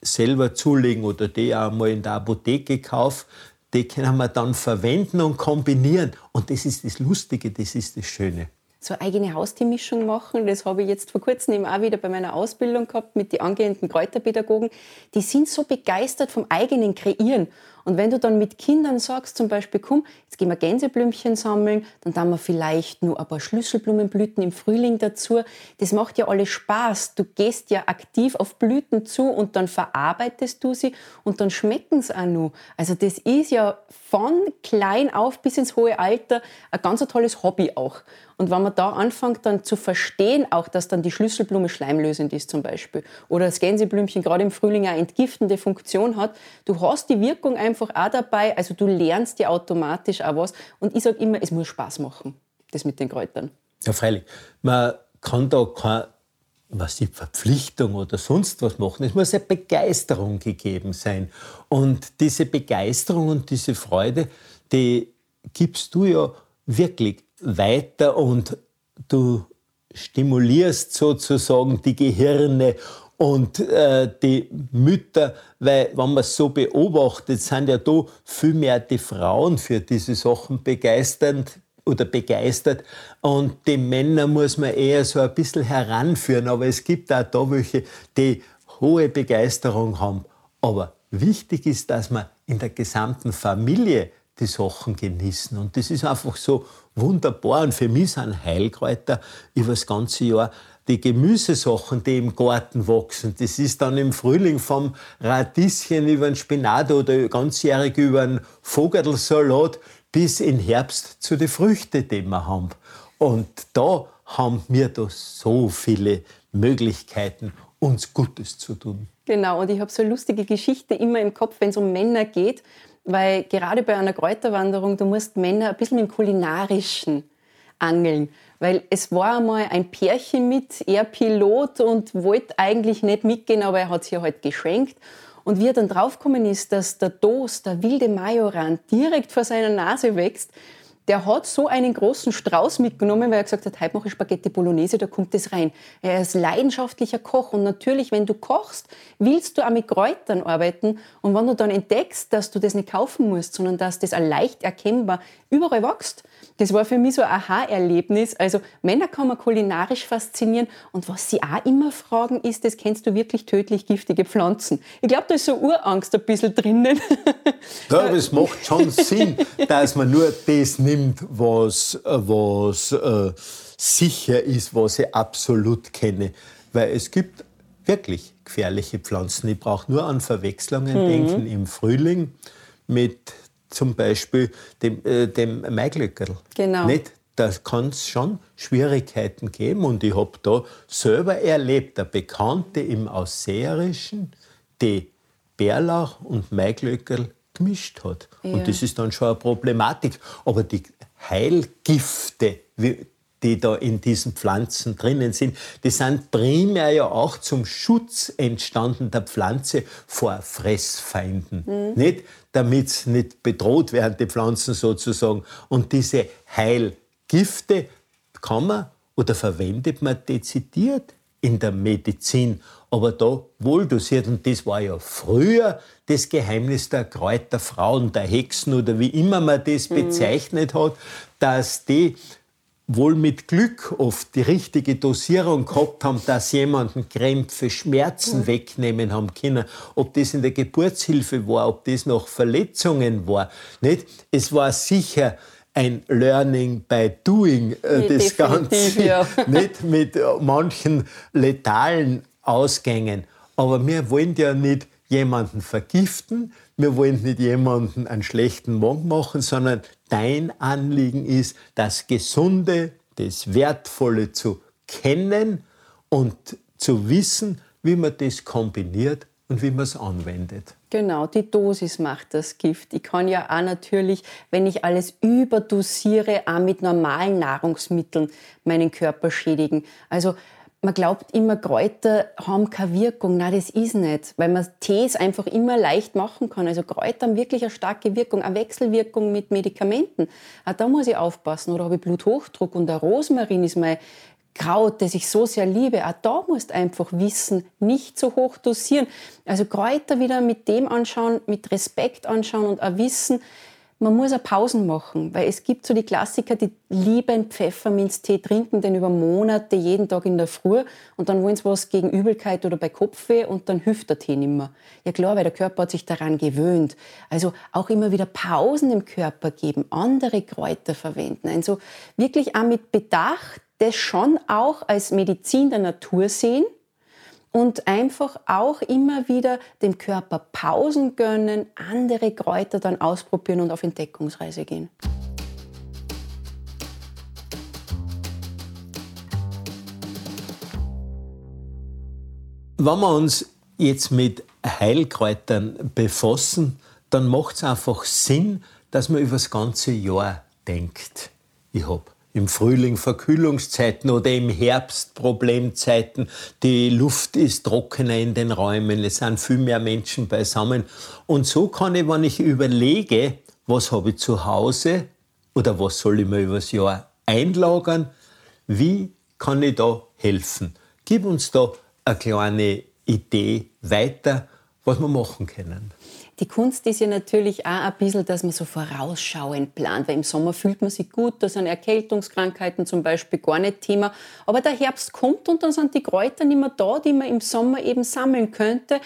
selber zulegen oder die auch mal in der Apotheke kaufen, die können wir dann verwenden und kombinieren. Und das ist das Lustige, das ist das Schöne. So eine eigene Haustiermischung machen, das habe ich jetzt vor kurzem eben auch wieder bei meiner Ausbildung gehabt mit den angehenden Kräuterpädagogen. Die sind so begeistert vom eigenen Kreieren. Und wenn du dann mit Kindern sagst, zum Beispiel, komm, jetzt gehen wir Gänseblümchen sammeln, dann tun wir vielleicht nur ein paar Schlüsselblumenblüten im Frühling dazu. Das macht ja alles Spaß. Du gehst ja aktiv auf Blüten zu und dann verarbeitest du sie und dann schmecken sie auch noch. Also das ist ja von klein auf bis ins hohe Alter ein ganz tolles Hobby auch. Und wenn man da anfängt dann zu verstehen, auch dass dann die Schlüsselblume schleimlösend ist zum Beispiel oder das Gänseblümchen gerade im Frühling eine entgiftende Funktion hat, du hast die Wirkung einfach auch dabei, also du lernst dir automatisch auch was. Und ich sage immer, es muss Spaß machen, das mit den Kräutern. Ja, freilich. Man kann da keine was die Verpflichtung oder sonst was machen. Es muss eine Begeisterung gegeben sein. Und diese Begeisterung und diese Freude, die gibst du ja wirklich weiter und du stimulierst sozusagen die Gehirne und äh, die Mütter, weil wenn man es so beobachtet, sind ja da viel mehr die Frauen für diese Sachen begeisternd oder begeistert und die Männer muss man eher so ein bisschen heranführen, aber es gibt auch da welche, die hohe Begeisterung haben. Aber wichtig ist, dass man in der gesamten Familie die Sachen genießen. Und das ist einfach so wunderbar. Und für mich sind Heilkräuter über das ganze Jahr die Gemüsesachen, die im Garten wachsen. Das ist dann im Frühling vom Radieschen über den Spinat oder ganzjährig über den Vogelsalat bis in Herbst zu den Früchten, die wir haben. Und da haben wir da so viele Möglichkeiten, uns Gutes zu tun. Genau, und ich habe so eine lustige Geschichte immer im Kopf, wenn es um Männer geht, weil gerade bei einer Kräuterwanderung, du musst Männer ein bisschen mit dem Kulinarischen angeln. Weil es war einmal ein Pärchen mit, er Pilot und wollte eigentlich nicht mitgehen, aber er hat es ihr halt geschenkt. Und wie er dann draufgekommen ist, dass der Dos, der wilde Majoran, direkt vor seiner Nase wächst, der hat so einen großen Strauß mitgenommen, weil er gesagt hat, heute mache ich Spaghetti Bolognese, da kommt das rein. Er ist leidenschaftlicher Koch und natürlich, wenn du kochst, willst du auch mit Kräutern arbeiten und wenn du dann entdeckst, dass du das nicht kaufen musst, sondern dass das leicht erkennbar überall wächst, das war für mich so ein Aha-Erlebnis. Also Männer kann man kulinarisch faszinieren und was sie auch immer fragen ist, das kennst du wirklich tödlich giftige Pflanzen? Ich glaube, da ist so Urangst ein bisschen drinnen. Ja, aber es macht schon Sinn, dass man nur das nimmt, was, was äh, sicher ist, was ich absolut kenne. Weil es gibt wirklich gefährliche Pflanzen. Ich brauche nur an Verwechslungen mhm. denken im Frühling mit zum Beispiel dem, äh, dem Maiglöckerl. Genau. Nicht? Da kann es schon Schwierigkeiten geben. Und ich habe da selber erlebt, der Bekannte im Ausseherischen, die Bärlauch und Maiglöckerl gemischt hat. Ja. Und das ist dann schon eine Problematik. Aber die Heilgifte, die da in diesen Pflanzen drinnen sind, die sind primär ja auch zum Schutz entstanden der Pflanze vor Fressfeinden. Mhm. Nicht? Damit sie nicht bedroht werden, die Pflanzen sozusagen. Und diese Heilgifte kann man oder verwendet man dezidiert in der Medizin, aber da wohl dosiert. Und das war ja früher das Geheimnis der Kräuterfrauen, der Hexen oder wie immer man das mhm. bezeichnet hat, dass die wohl mit Glück oft die richtige Dosierung gehabt haben, dass jemanden Krämpfe, Schmerzen wegnehmen haben können. Ob das in der Geburtshilfe war, ob das noch Verletzungen war. Nicht? Es war sicher ein Learning by Doing, äh, das Ganze. Ja. Nicht mit manchen letalen Ausgängen. Aber wir wollen ja nicht jemanden vergiften, wir wollen nicht jemanden einen schlechten Morgen machen, sondern dein Anliegen ist, das Gesunde, das Wertvolle zu kennen und zu wissen, wie man das kombiniert und wie man es anwendet. Genau, die Dosis macht das Gift. Ich kann ja auch natürlich, wenn ich alles überdosiere, auch mit normalen Nahrungsmitteln meinen Körper schädigen. Also man glaubt immer, Kräuter haben keine Wirkung. Nein, das ist nicht, weil man Tees einfach immer leicht machen kann. Also Kräuter haben wirklich eine starke Wirkung, eine Wechselwirkung mit Medikamenten. Auch da muss ich aufpassen. Oder habe ich Bluthochdruck und der Rosmarin ist mein Kraut, das ich so sehr liebe. Auch da musst du einfach wissen, nicht so hoch dosieren. Also Kräuter wieder mit dem anschauen, mit Respekt anschauen und auch wissen, man muss auch Pausen machen, weil es gibt so die Klassiker, die lieben Pfefferminztee, trinken den über Monate, jeden Tag in der Früh und dann wollen sie was gegen Übelkeit oder bei Kopfweh und dann hilft der Tee nicht mehr. Ja klar, weil der Körper hat sich daran gewöhnt. Also auch immer wieder Pausen im Körper geben, andere Kräuter verwenden. Also wirklich auch mit Bedacht das schon auch als Medizin der Natur sehen und einfach auch immer wieder dem Körper Pausen gönnen, andere Kräuter dann ausprobieren und auf Entdeckungsreise gehen. Wenn wir uns jetzt mit Heilkräutern befassen, dann macht es einfach Sinn, dass man über das ganze Jahr denkt. Ich habe im Frühling Verkühlungszeiten oder im Herbst Problemzeiten. Die Luft ist trockener in den Räumen, es sind viel mehr Menschen beisammen. Und so kann ich, wenn ich überlege, was habe ich zu Hause oder was soll ich mir übers Jahr einlagern, wie kann ich da helfen? Gib uns da eine kleine Idee weiter, was wir machen können. Die Kunst ist ja natürlich auch ein bisschen, dass man so vorausschauend plant, weil im Sommer fühlt man sich gut, da sind Erkältungskrankheiten zum Beispiel gar nicht Thema. Aber der Herbst kommt und dann sind die Kräuter nicht mehr da, die man im Sommer eben sammeln könnte.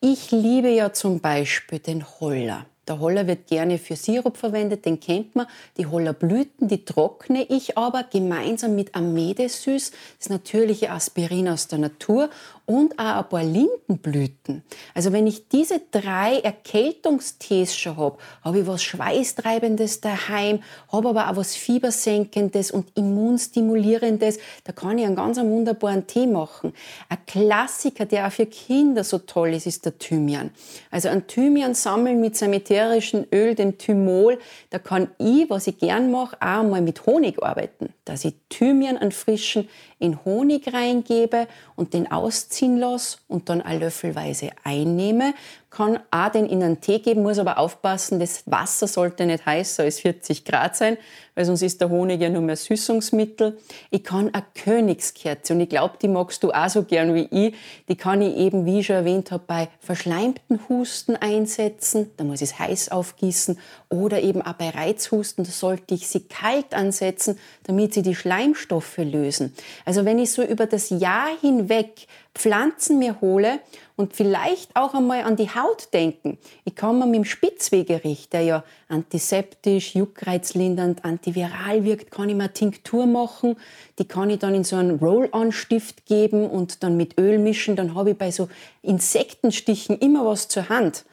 Ich liebe ja zum Beispiel den Holler. Der Holler wird gerne für Sirup verwendet, den kennt man. Die Hollerblüten, die trockne ich aber gemeinsam mit Amedesüß, das natürliche Aspirin aus der Natur und auch ein paar Lindenblüten. Also wenn ich diese drei Erkältungstees schon habe, habe ich was Schweißtreibendes daheim, habe aber auch was Fiebersenkendes und Immunstimulierendes. Da kann ich einen ganz wunderbaren Tee machen. Ein Klassiker, der auch für Kinder so toll ist, ist der Thymian. Also ein Thymian sammeln mit seinem ätherischen Öl, dem Thymol. Da kann ich, was ich gern mache, auch mal mit Honig arbeiten. Dass ich Thymian an frischen in Honig reingebe und den ausziehen lasse und dann eine Löffelweise einnehme, kann auch den in einen Tee geben, muss aber aufpassen, das Wasser sollte nicht heißer als 40 Grad sein, weil sonst ist der Honig ja nur mehr Süßungsmittel. Ich kann eine Königskerze und ich glaube, die magst du auch so gern wie ich. Die kann ich eben, wie ich schon erwähnt habe, bei verschleimten Husten einsetzen. Da muss ich es heiß aufgießen. Oder eben auch bei Reizhusten, da sollte ich sie kalt ansetzen, damit sie die Schleimstoffe lösen. Also wenn ich so über das Jahr hinweg Pflanzen mir hole und vielleicht auch einmal an die Haut denken. Ich kann mir mit dem Spitzwegerich, der ja antiseptisch, juckreizlindernd, antiviral wirkt, kann ich mir eine Tinktur machen. Die kann ich dann in so einen Roll-on-Stift geben und dann mit Öl mischen. Dann habe ich bei so Insektenstichen immer was zur Hand.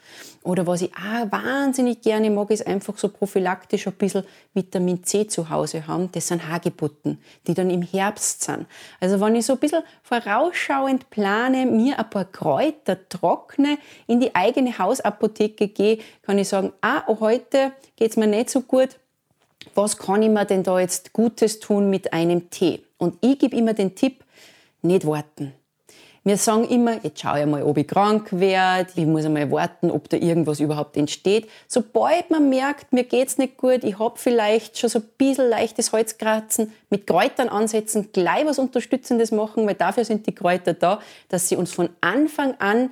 Oder was ich auch wahnsinnig gerne mag, ist einfach so prophylaktisch ein bisschen Vitamin C zu Hause haben. Das sind Hagebutten, die dann im Herbst sind. Also wenn ich so ein bisschen vorausschauend plane, mir ein paar Kräuter trockne, in die eigene Hausapotheke gehe, kann ich sagen, ah, heute geht's mir nicht so gut. Was kann ich mir denn da jetzt Gutes tun mit einem Tee? Und ich gebe immer den Tipp, nicht warten wir sagen immer, jetzt schaue ich mal, ob ich krank werde, ich muss einmal warten, ob da irgendwas überhaupt entsteht. Sobald man merkt, mir geht's nicht gut, ich habe vielleicht schon so ein bisschen leichtes Holzkratzen, mit Kräutern ansetzen, gleich was Unterstützendes machen, weil dafür sind die Kräuter da, dass sie uns von Anfang an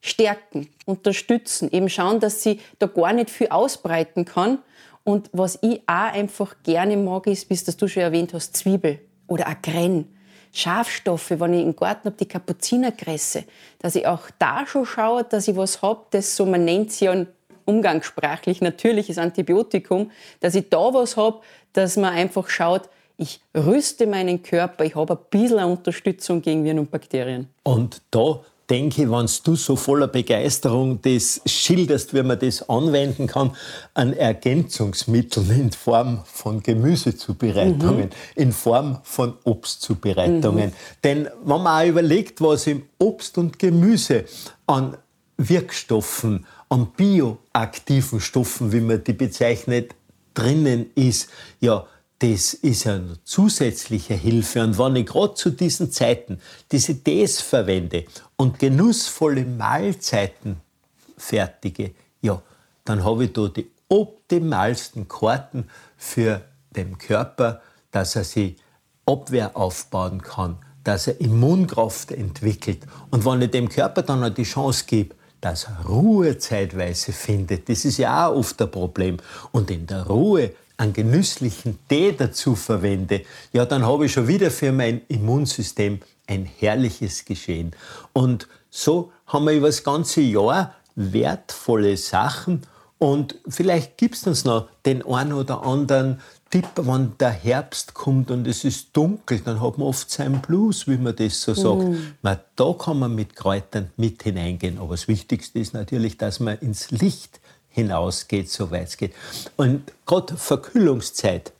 stärken, unterstützen, eben schauen, dass sie da gar nicht viel ausbreiten kann. Und was ich auch einfach gerne mag, ist, wie du schon erwähnt hast, Zwiebel oder auch Grenn Schafstoffe, wenn ich im Garten habe, die Kapuzinerkresse, dass ich auch da schon schaue, dass ich was habe, das so, man nennt es ja umgangssprachlich natürliches Antibiotikum, dass ich da was habe, dass man einfach schaut, ich rüste meinen Körper, ich habe ein bisschen Unterstützung gegen Viren und Bakterien. Und da denke, wenn du so voller Begeisterung das schilderst, wie man das anwenden kann, an Ergänzungsmitteln in Form von Gemüsezubereitungen, mhm. in Form von Obstzubereitungen. Mhm. Denn wenn man auch überlegt, was im Obst und Gemüse an Wirkstoffen, an bioaktiven Stoffen, wie man die bezeichnet, drinnen ist, ja, das ist eine zusätzliche Hilfe. Und wenn ich gerade zu diesen Zeiten diese Tees verwende und genussvolle Mahlzeiten fertige, ja, dann habe ich da die optimalsten Karten für den Körper, dass er sich Abwehr aufbauen kann, dass er Immunkraft entwickelt. Und wenn ich dem Körper dann auch die Chance gebe, dass er Ruhe zeitweise findet, das ist ja auch oft ein Problem. Und in der Ruhe einen genüsslichen Tee dazu verwende, ja, dann habe ich schon wieder für mein Immunsystem ein herrliches Geschehen. Und so haben wir über das ganze Jahr wertvolle Sachen und vielleicht gibt es uns noch den einen oder anderen Tipp, wenn der Herbst kommt und es ist dunkel, dann hat man oft seinen Blues, wie man das so sagt. Mm. Na, da kann man mit Kräutern mit hineingehen. Aber das Wichtigste ist natürlich, dass man ins Licht hinausgeht, soweit es geht. Und gerade Verkühlungszeit,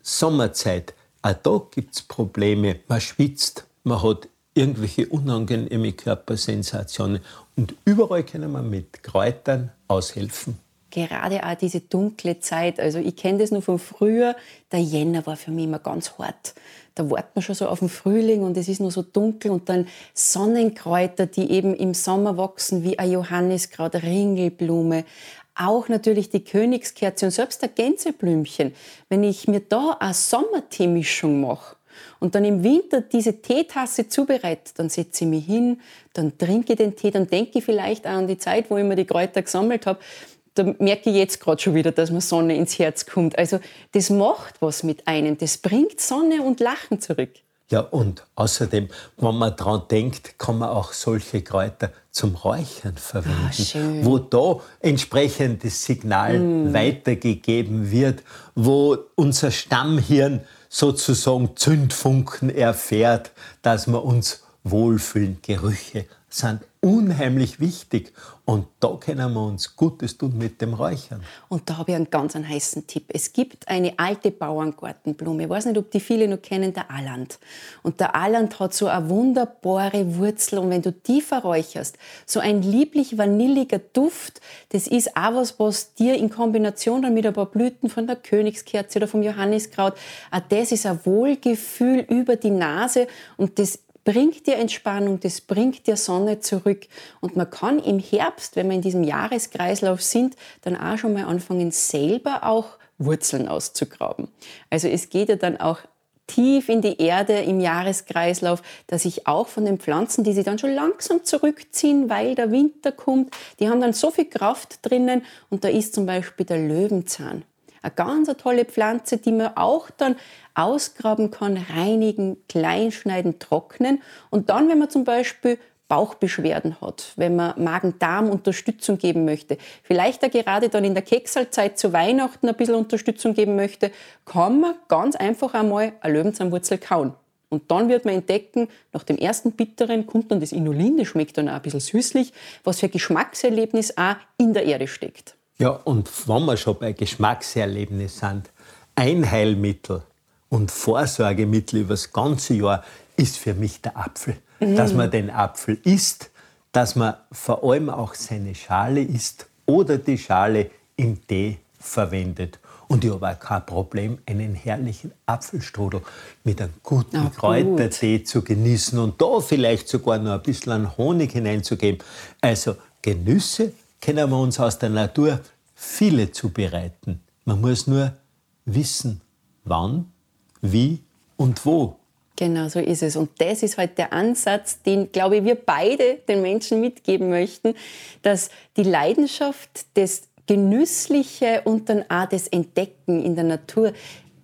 Sommerzeit, auch da gibt es Probleme. Man schwitzt, man hat irgendwelche unangenehme Körpersensationen. Und überall können wir mit Kräutern aushelfen. Gerade auch diese dunkle Zeit. Also ich kenne das nur von früher. Der Jänner war für mich immer ganz hart. Da wartet man schon so auf den Frühling und es ist nur so dunkel und dann Sonnenkräuter, die eben im Sommer wachsen, wie ein Johanniskraut, Ringelblume, auch natürlich die Königskerze und selbst der Gänseblümchen. Wenn ich mir da eine Sommerteemischung mache und dann im Winter diese Teetasse zubereite, dann setze ich mich hin, dann trinke ich den Tee, dann denke ich vielleicht auch an die Zeit, wo ich mir die Kräuter gesammelt habe. Da merke ich jetzt gerade schon wieder, dass mir Sonne ins Herz kommt. Also das macht was mit einem. Das bringt Sonne und Lachen zurück. Ja, und außerdem, wenn man daran denkt, kann man auch solche Kräuter zum Räuchern verwenden, ah, wo da entsprechendes Signal mm. weitergegeben wird, wo unser Stammhirn sozusagen Zündfunken erfährt, dass wir uns wohlfühlen. Gerüche sind unheimlich wichtig. Und da können wir uns Gutes tun mit dem Räuchern. Und da habe ich einen ganz einen heißen Tipp. Es gibt eine alte Bauerngartenblume. Ich weiß nicht, ob die viele noch kennen, der Aland. Und der Aland hat so eine wunderbare Wurzel. Und wenn du die verräucherst, so ein lieblich vanilliger Duft, das ist auch was, was dir in Kombination dann mit ein paar Blüten von der Königskerze oder vom Johanniskraut, auch das ist ein Wohlgefühl über die Nase. Und das bringt dir Entspannung, das bringt dir Sonne zurück. Und man kann im Herbst, wenn wir in diesem Jahreskreislauf sind, dann auch schon mal anfangen, selber auch Wurzeln auszugraben. Also es geht ja dann auch tief in die Erde im Jahreskreislauf, dass ich auch von den Pflanzen, die sich dann schon langsam zurückziehen, weil der Winter kommt, die haben dann so viel Kraft drinnen und da ist zum Beispiel der Löwenzahn. Eine ganz tolle Pflanze, die man auch dann ausgraben kann, reinigen, kleinschneiden, trocknen. Und dann, wenn man zum Beispiel Bauchbeschwerden hat, wenn man Magen-Darm Unterstützung geben möchte, vielleicht auch gerade dann in der Keksalzeit zu Weihnachten ein bisschen Unterstützung geben möchte, kann man ganz einfach einmal eine Löwenzahnwurzel kauen. Und dann wird man entdecken, nach dem ersten Bitteren kommt dann das Inulin, das schmeckt dann auch ein bisschen süßlich, was für ein Geschmackserlebnis auch in der Erde steckt. Ja, und wenn wir schon bei Geschmackserlebnis sind, Einheilmittel und Vorsorgemittel über das ganze Jahr ist für mich der Apfel. Mhm. Dass man den Apfel isst, dass man vor allem auch seine Schale isst oder die Schale im Tee verwendet. Und ich habe auch kein Problem, einen herrlichen Apfelstrudel mit einem guten Ach, Kräutertee gut. zu genießen und da vielleicht sogar noch ein bisschen Honig hineinzugeben. Also Genüsse können wir uns aus der Natur viele zubereiten. Man muss nur wissen, wann, wie und wo. Genau, so ist es. Und das ist halt der Ansatz, den, glaube ich, wir beide den Menschen mitgeben möchten, dass die Leidenschaft, das Genüssliche und dann auch das Entdecken in der Natur,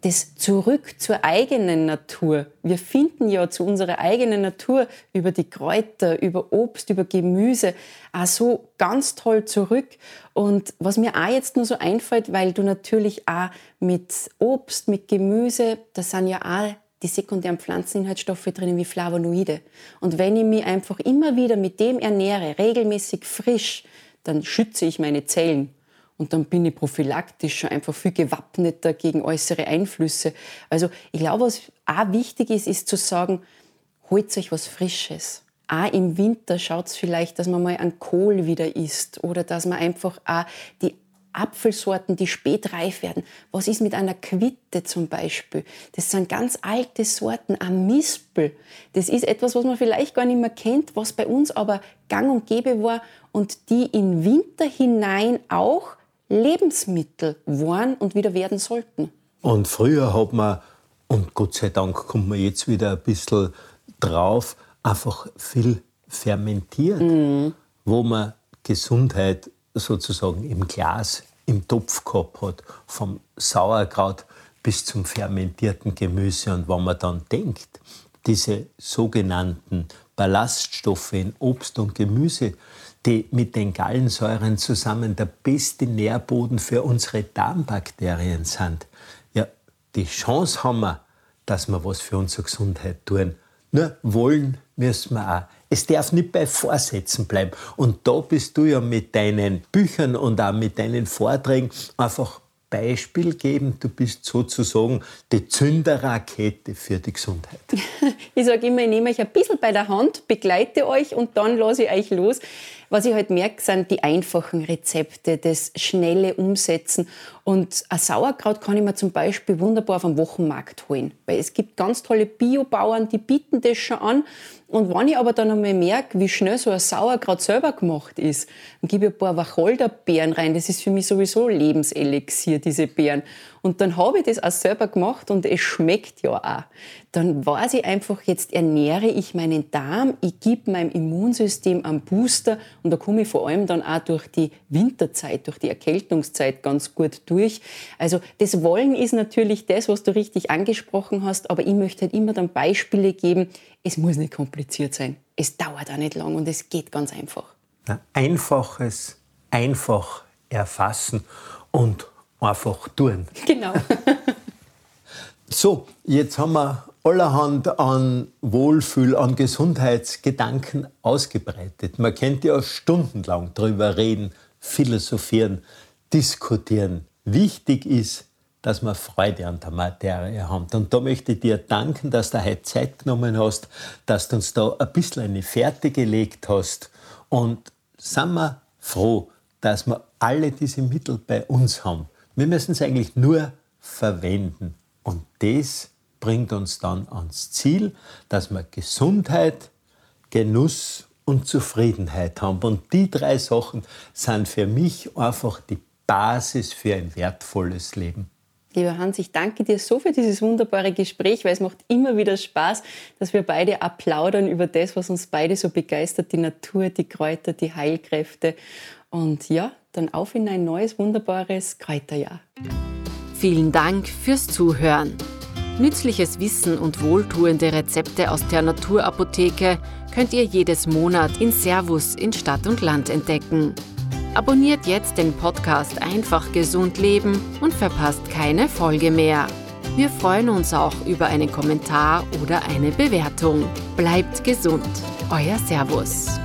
das Zurück zur eigenen Natur. Wir finden ja zu unserer eigenen Natur über die Kräuter, über Obst, über Gemüse auch so ganz toll zurück. Und was mir auch jetzt nur so einfällt, weil du natürlich auch mit Obst, mit Gemüse, das sind ja auch die sekundären Pflanzeninhaltsstoffe drinnen wie Flavonoide. Und wenn ich mich einfach immer wieder mit dem ernähre, regelmäßig frisch, dann schütze ich meine Zellen. Und dann bin ich prophylaktisch schon einfach viel gewappneter gegen äußere Einflüsse. Also ich glaube, was auch wichtig ist, ist zu sagen, holt euch was Frisches. Auch im Winter schaut es vielleicht, dass man mal einen Kohl wieder isst oder dass man einfach auch die Apfelsorten, die spät reif werden. Was ist mit einer Quitte zum Beispiel? Das sind ganz alte Sorten, ein Mispel. Das ist etwas, was man vielleicht gar nicht mehr kennt, was bei uns aber gang und gäbe war und die in Winter hinein auch Lebensmittel waren und wieder werden sollten. Und früher hat man, und Gott sei Dank kommt man jetzt wieder ein bisschen drauf, einfach viel fermentiert, mm. wo man Gesundheit sozusagen im Glas, im Topf gehabt hat, vom Sauerkraut bis zum fermentierten Gemüse. Und wenn man dann denkt, diese sogenannten Ballaststoffe in Obst und Gemüse, die mit den Gallensäuren zusammen der beste Nährboden für unsere Darmbakterien sind, ja, die Chance haben wir, dass wir was für unsere Gesundheit tun. Nur wollen müssen wir auch. Es darf nicht bei Vorsätzen bleiben. Und da bist du ja mit deinen Büchern und auch mit deinen Vorträgen einfach Beispiel geben. Du bist sozusagen die Zünderrakete für die Gesundheit. Ich sage immer, ich nehme euch ein bisschen bei der Hand, begleite euch und dann lasse ich euch los. Was ich halt merke, sind die einfachen Rezepte, das schnelle Umsetzen. Und ein Sauerkraut kann ich mir zum Beispiel wunderbar vom Wochenmarkt holen. Weil es gibt ganz tolle Biobauern, die bieten das schon an. Und wenn ich aber dann einmal merke, wie schnell so ein Sauerkraut selber gemacht ist, dann gebe ich ein paar Wacholderbeeren rein. Das ist für mich sowieso Lebenselixier, diese Beeren. Und dann habe ich das auch selber gemacht und es schmeckt ja auch. Dann weiß ich einfach, jetzt ernähre ich meinen Darm, ich gebe meinem Immunsystem einen Booster und da komme ich vor allem dann auch durch die Winterzeit, durch die Erkältungszeit ganz gut durch. Also das Wollen ist natürlich das, was du richtig angesprochen hast, aber ich möchte halt immer dann Beispiele geben, es muss nicht kompliziert sein. Es dauert auch nicht lang und es geht ganz einfach. Einfaches, einfach erfassen und einfach tun. Genau. so, jetzt haben wir allerhand an Wohlfühl, an Gesundheitsgedanken ausgebreitet. Man könnte ja stundenlang darüber reden, philosophieren, diskutieren. Wichtig ist, dass wir Freude an der Materie haben. Und da möchte ich dir danken, dass du heute Zeit genommen hast, dass du uns da ein bisschen eine Fährte gelegt hast. Und sind wir froh, dass wir alle diese Mittel bei uns haben. Wir müssen es eigentlich nur verwenden. Und das bringt uns dann ans Ziel, dass wir Gesundheit, Genuss und Zufriedenheit haben. Und die drei Sachen sind für mich einfach die Basis für ein wertvolles Leben. Lieber Hans, ich danke dir so für dieses wunderbare Gespräch, weil es macht immer wieder Spaß, dass wir beide applaudern über das, was uns beide so begeistert, die Natur, die Kräuter, die Heilkräfte. Und ja, dann auf in ein neues, wunderbares Kräuterjahr. Vielen Dank fürs Zuhören. Nützliches Wissen und wohltuende Rezepte aus der Naturapotheke könnt ihr jedes Monat in Servus in Stadt und Land entdecken. Abonniert jetzt den Podcast Einfach gesund leben und verpasst keine Folge mehr. Wir freuen uns auch über einen Kommentar oder eine Bewertung. Bleibt gesund. Euer Servus.